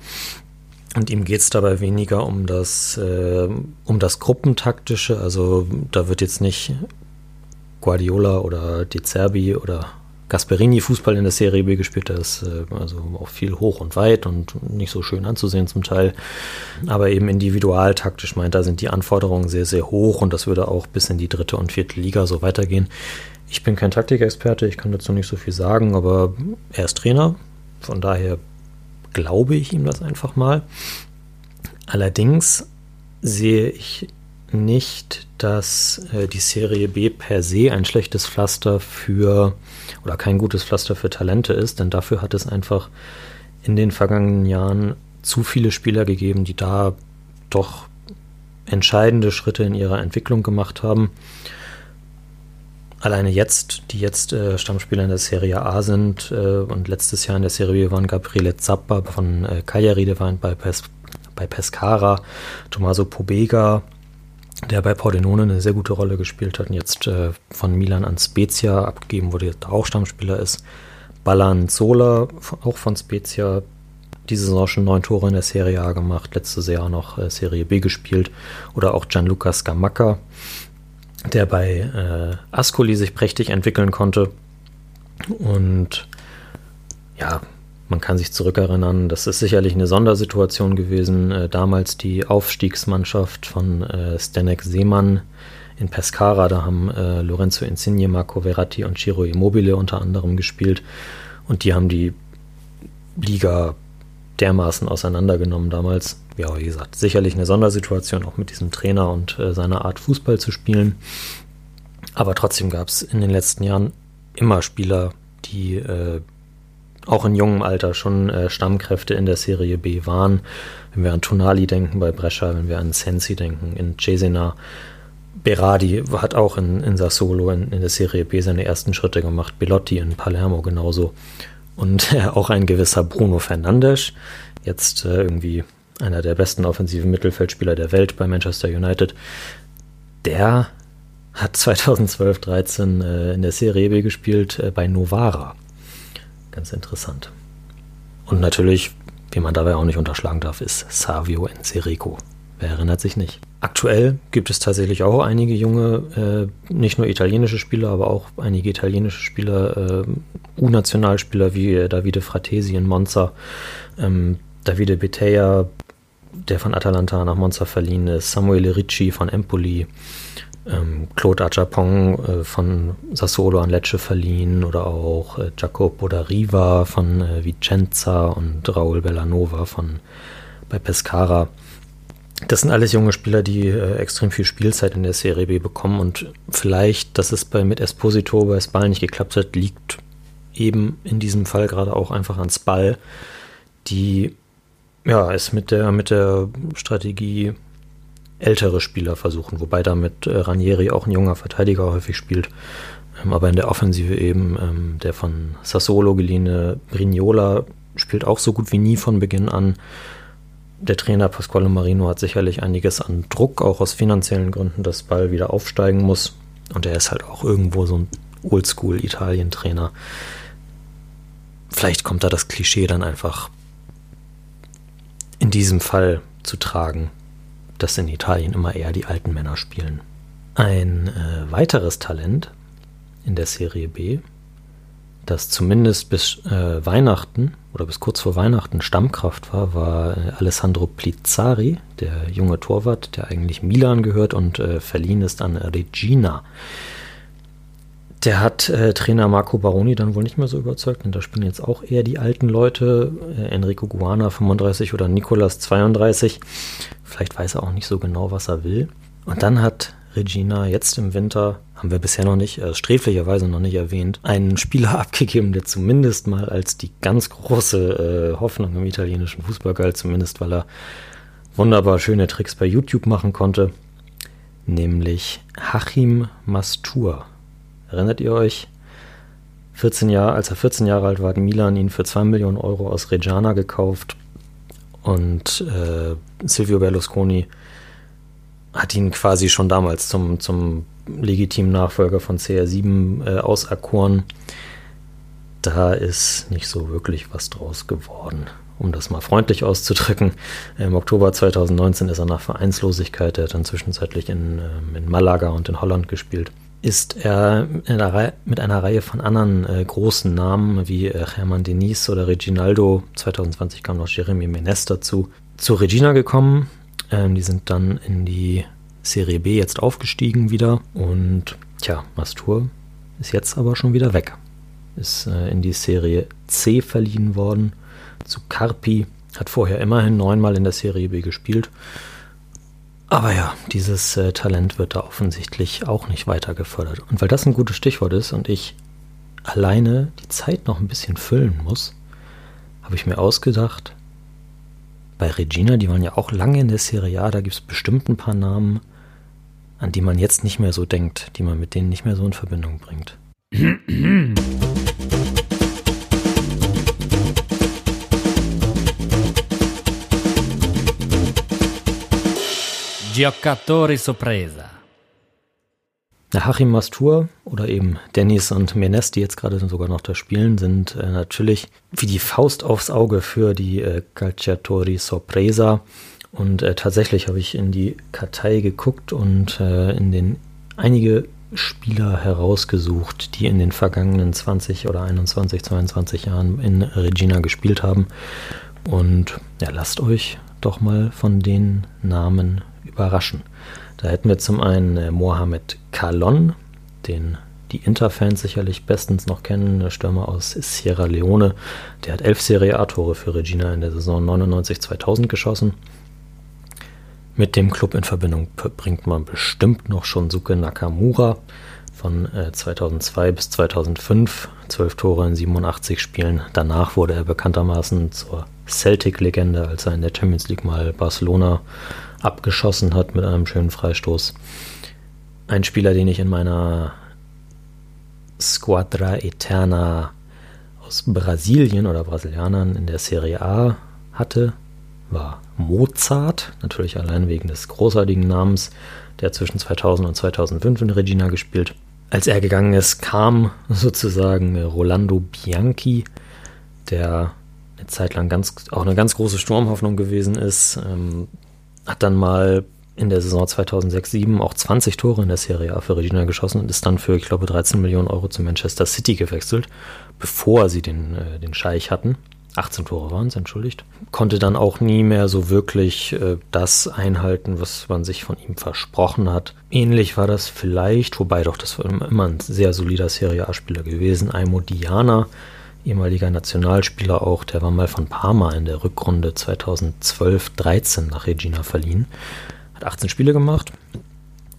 Und ihm geht es dabei weniger um das, äh, um das Gruppentaktische. Also da wird jetzt nicht Guardiola oder Di Zerbi oder Gasperini Fußball in der Serie B gespielt, der ist äh, also auch viel hoch und weit und nicht so schön anzusehen zum Teil. Aber eben individual taktisch meint, da sind die Anforderungen sehr, sehr hoch und das würde auch bis in die dritte und vierte Liga so weitergehen. Ich bin kein Taktikexperte, ich kann dazu nicht so viel sagen, aber er ist Trainer, von daher glaube ich ihm das einfach mal. Allerdings sehe ich nicht, dass äh, die Serie B per se ein schlechtes Pflaster für oder kein gutes Pflaster für Talente ist, denn dafür hat es einfach in den vergangenen Jahren zu viele Spieler gegeben, die da doch entscheidende Schritte in ihrer Entwicklung gemacht haben. Alleine jetzt, die jetzt äh, Stammspieler in der Serie A sind äh, und letztes Jahr in der Serie B waren Gabriele Zappa von äh, Cagliari, der war bei, Pes bei Pescara, Tommaso Pobega, der bei Pordenone eine sehr gute Rolle gespielt hat und jetzt äh, von Milan an Spezia abgegeben wurde, der auch Stammspieler ist. Ballan Zola, auch von Spezia, diese Saison schon neun Tore in der Serie A gemacht, letztes Jahr noch äh, Serie B gespielt. Oder auch Gianluca Scamacca, der bei äh, Ascoli sich prächtig entwickeln konnte. Und ja, man kann sich zurückerinnern, das ist sicherlich eine Sondersituation gewesen. Äh, damals die Aufstiegsmannschaft von äh, Stenek Seemann in Pescara, da haben äh, Lorenzo Insigne, Marco Verratti und Ciro Immobile unter anderem gespielt. Und die haben die Liga dermaßen auseinandergenommen damals. Ja, wie gesagt, sicherlich eine Sondersituation, auch mit diesem Trainer und äh, seiner Art Fußball zu spielen. Aber trotzdem gab es in den letzten Jahren immer Spieler, die äh, auch in jungem Alter schon äh, Stammkräfte in der Serie B waren. Wenn wir an Tonali denken bei Brescia, wenn wir an Sensi denken in Cesena. Berardi hat auch in, in Sassolo in, in, der Serie B seine ersten Schritte gemacht. Belotti in Palermo genauso. Und äh, auch ein gewisser Bruno Fernandes, jetzt äh, irgendwie einer der besten offensiven Mittelfeldspieler der Welt bei Manchester United. Der hat 2012, 13 äh, in der Serie B gespielt äh, bei Novara ganz interessant. Und natürlich, wie man dabei auch nicht unterschlagen darf, ist Savio Enserico. Wer erinnert sich nicht? Aktuell gibt es tatsächlich auch einige junge, äh, nicht nur italienische Spieler, aber auch einige italienische Spieler, äh, U-Nationalspieler wie Davide Fratesi in Monza, ähm, Davide Betea, der von Atalanta nach Monza verliehen ist, Samuele Ricci von Empoli, ähm, Claude Achapong äh, von Sassolo an Lecce verliehen oder auch äh, Jacopo da Riva von äh, Vicenza und Raul Bellanova von bei Pescara. Das sind alles junge Spieler, die äh, extrem viel Spielzeit in der Serie B bekommen und vielleicht, dass es bei mit Esposito bei Spal nicht geklappt hat, liegt eben in diesem Fall gerade auch einfach an Spal, die ja es mit der mit der Strategie ältere Spieler versuchen, wobei damit äh, Ranieri auch ein junger Verteidiger häufig spielt. Ähm, aber in der Offensive eben ähm, der von Sassolo geliehene Brignola spielt auch so gut wie nie von Beginn an. Der Trainer Pasquale Marino hat sicherlich einiges an Druck, auch aus finanziellen Gründen, dass Ball wieder aufsteigen muss. Und er ist halt auch irgendwo so ein Oldschool-Italien-Trainer. Vielleicht kommt da das Klischee dann einfach in diesem Fall zu tragen dass in Italien immer eher die alten Männer spielen. Ein äh, weiteres Talent in der Serie B, das zumindest bis äh, Weihnachten oder bis kurz vor Weihnachten Stammkraft war, war äh, Alessandro Plizzari, der junge Torwart, der eigentlich Milan gehört und äh, verliehen ist an Regina. Der hat äh, Trainer Marco Baroni dann wohl nicht mehr so überzeugt, und da spielen jetzt auch eher die alten Leute, äh, Enrico Guana 35 oder Nicolas 32. Vielleicht weiß er auch nicht so genau, was er will. Und dann hat Regina jetzt im Winter, haben wir bisher noch nicht, äh, sträflicherweise noch nicht erwähnt, einen Spieler abgegeben, der zumindest mal als die ganz große äh, Hoffnung im italienischen Fußball galt, zumindest weil er wunderbar schöne Tricks bei YouTube machen konnte, nämlich Hachim Mastur. Erinnert ihr euch? 14 Jahre, als er 14 Jahre alt war, hat Milan ihn für 2 Millionen Euro aus Reggiana gekauft und äh, Silvio Berlusconi hat ihn quasi schon damals zum, zum legitimen Nachfolger von CR7 äh, auserkoren. Da ist nicht so wirklich was draus geworden. Um das mal freundlich auszudrücken, im Oktober 2019 ist er nach Vereinslosigkeit, er hat dann zwischenzeitlich in, äh, in Malaga und in Holland gespielt, ist er einer mit einer Reihe von anderen äh, großen Namen wie äh, Hermann Denis oder Reginaldo, 2020 kam noch Jeremy Menes dazu, zu Regina gekommen. Ähm, die sind dann in die Serie B jetzt aufgestiegen wieder und tja, Mastur ist jetzt aber schon wieder weg. Ist äh, in die Serie C verliehen worden zu Carpi, hat vorher immerhin neunmal in der Serie B gespielt. Aber ja, dieses äh, Talent wird da offensichtlich auch nicht weiter gefördert. Und weil das ein gutes Stichwort ist und ich alleine die Zeit noch ein bisschen füllen muss, habe ich mir ausgedacht, bei Regina, die waren ja auch lange in der Serie A, da gibt es bestimmt ein paar Namen, an die man jetzt nicht mehr so denkt, die man mit denen nicht mehr so in Verbindung bringt. Giocatori Sorpresa. Hachim Mastur oder eben Dennis und Menes, die jetzt gerade sogar noch da spielen, sind äh, natürlich wie die Faust aufs Auge für die äh, Calciatori Sorpresa. Und äh, tatsächlich habe ich in die Kartei geguckt und äh, in den einige Spieler herausgesucht, die in den vergangenen 20 oder 21, 22 Jahren in Regina gespielt haben. Und ja, lasst euch doch mal von den Namen überraschen. Da hätten wir zum einen äh, Mohamed Kalon, den die Interfans sicherlich bestens noch kennen, der Stürmer aus Sierra Leone. Der hat elf Serie A-Tore für Regina in der Saison 99-2000 geschossen. Mit dem Club in Verbindung bringt man bestimmt noch Shunsuke Nakamura von äh, 2002 bis 2005. Zwölf Tore in 87 Spielen. Danach wurde er bekanntermaßen zur Celtic-Legende, als er in der Champions League mal Barcelona abgeschossen hat mit einem schönen Freistoß. Ein Spieler, den ich in meiner Squadra Eterna aus Brasilien oder Brasilianern in der Serie A hatte, war Mozart, natürlich allein wegen des großartigen Namens, der zwischen 2000 und 2005 in Regina gespielt. Als er gegangen ist, kam sozusagen Rolando Bianchi, der eine Zeit lang ganz, auch eine ganz große Sturmhoffnung gewesen ist, ähm, hat dann mal in der Saison 2006-07 auch 20 Tore in der Serie A für Regina geschossen und ist dann für, ich glaube, 13 Millionen Euro zu Manchester City gewechselt, bevor sie den, äh, den Scheich hatten. 18 Tore waren es, entschuldigt. Konnte dann auch nie mehr so wirklich äh, das einhalten, was man sich von ihm versprochen hat. Ähnlich war das vielleicht, wobei doch das war immer ein sehr solider Serie A-Spieler gewesen. Aimo Diana, ehemaliger Nationalspieler auch, der war mal von Parma in der Rückrunde 2012-13 nach Regina verliehen. Hat 18 Spiele gemacht,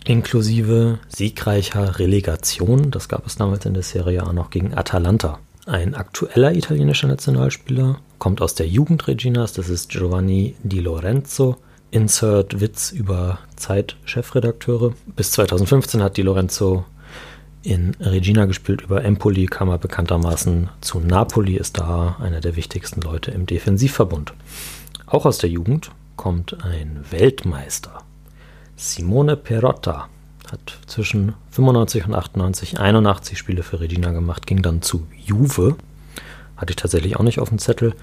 inklusive siegreicher Relegation. Das gab es damals in der Serie A noch gegen Atalanta. Ein aktueller italienischer Nationalspieler kommt aus der Jugend Reginas, das ist Giovanni Di Lorenzo. Insert Witz über Zeit-Chefredakteure. Bis 2015 hat Di Lorenzo in Regina gespielt. Über Empoli kam er bekanntermaßen zu Napoli, ist da einer der wichtigsten Leute im Defensivverbund. Auch aus der Jugend kommt ein Weltmeister. Simone Perotta hat zwischen 95 und 98 81 Spiele für Regina gemacht, ging dann zu Juve. Hatte ich tatsächlich auch nicht auf dem Zettel.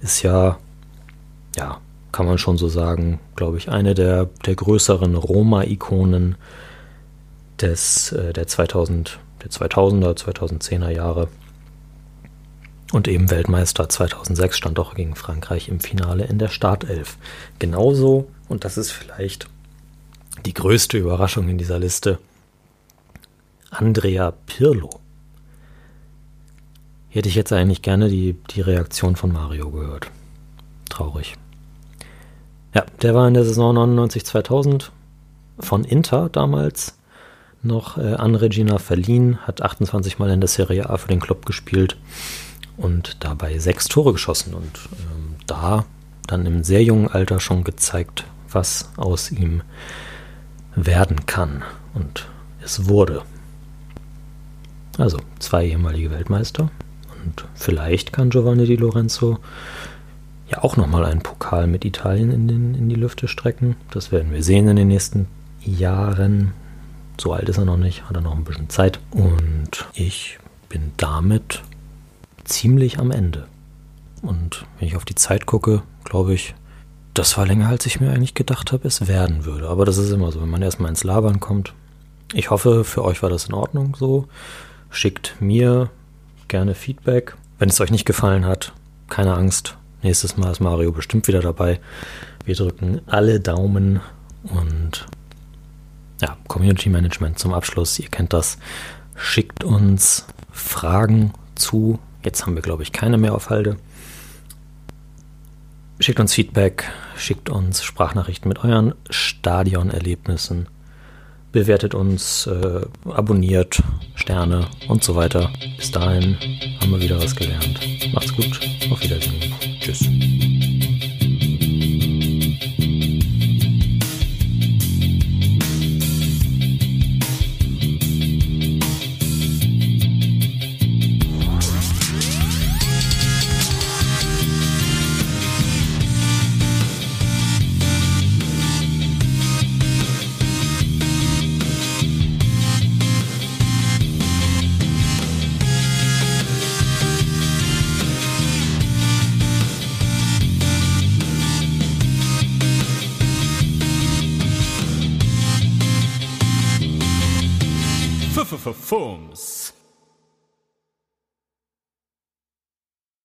Ist ja, ja, kann man schon so sagen, glaube ich, eine der, der größeren Roma-Ikonen des, äh, der, 2000, der 2000er, 2010er Jahre. Und eben Weltmeister 2006 stand auch gegen Frankreich im Finale in der Startelf. Genauso, und das ist vielleicht die größte Überraschung in dieser Liste, Andrea Pirlo. Hätte ich jetzt eigentlich gerne die, die Reaktion von Mario gehört. Traurig. Ja, der war in der Saison 99-2000 von Inter damals noch äh, an Regina verliehen, hat 28 Mal in der Serie A für den Club gespielt und dabei sechs Tore geschossen und ähm, da dann im sehr jungen Alter schon gezeigt, was aus ihm werden kann. Und es wurde. Also zwei ehemalige Weltmeister. Und vielleicht kann Giovanni Di Lorenzo ja auch nochmal einen Pokal mit Italien in, den, in die Lüfte strecken. Das werden wir sehen in den nächsten Jahren. So alt ist er noch nicht, hat er noch ein bisschen Zeit. Und ich bin damit ziemlich am Ende. Und wenn ich auf die Zeit gucke, glaube ich, das war länger, als ich mir eigentlich gedacht habe, es werden würde. Aber das ist immer so, wenn man erstmal ins Labern kommt. Ich hoffe, für euch war das in Ordnung so. Schickt mir gerne Feedback. Wenn es euch nicht gefallen hat, keine Angst. Nächstes Mal ist Mario bestimmt wieder dabei. Wir drücken alle Daumen und ja, Community Management zum Abschluss. Ihr kennt das. Schickt uns Fragen zu. Jetzt haben wir, glaube ich, keine mehr auf Halde. Schickt uns Feedback, schickt uns Sprachnachrichten mit euren Stadionerlebnissen, bewertet uns, äh, abonniert, Sterne und so weiter. Bis dahin haben wir wieder was gelernt. Macht's gut, auf Wiedersehen. Tschüss.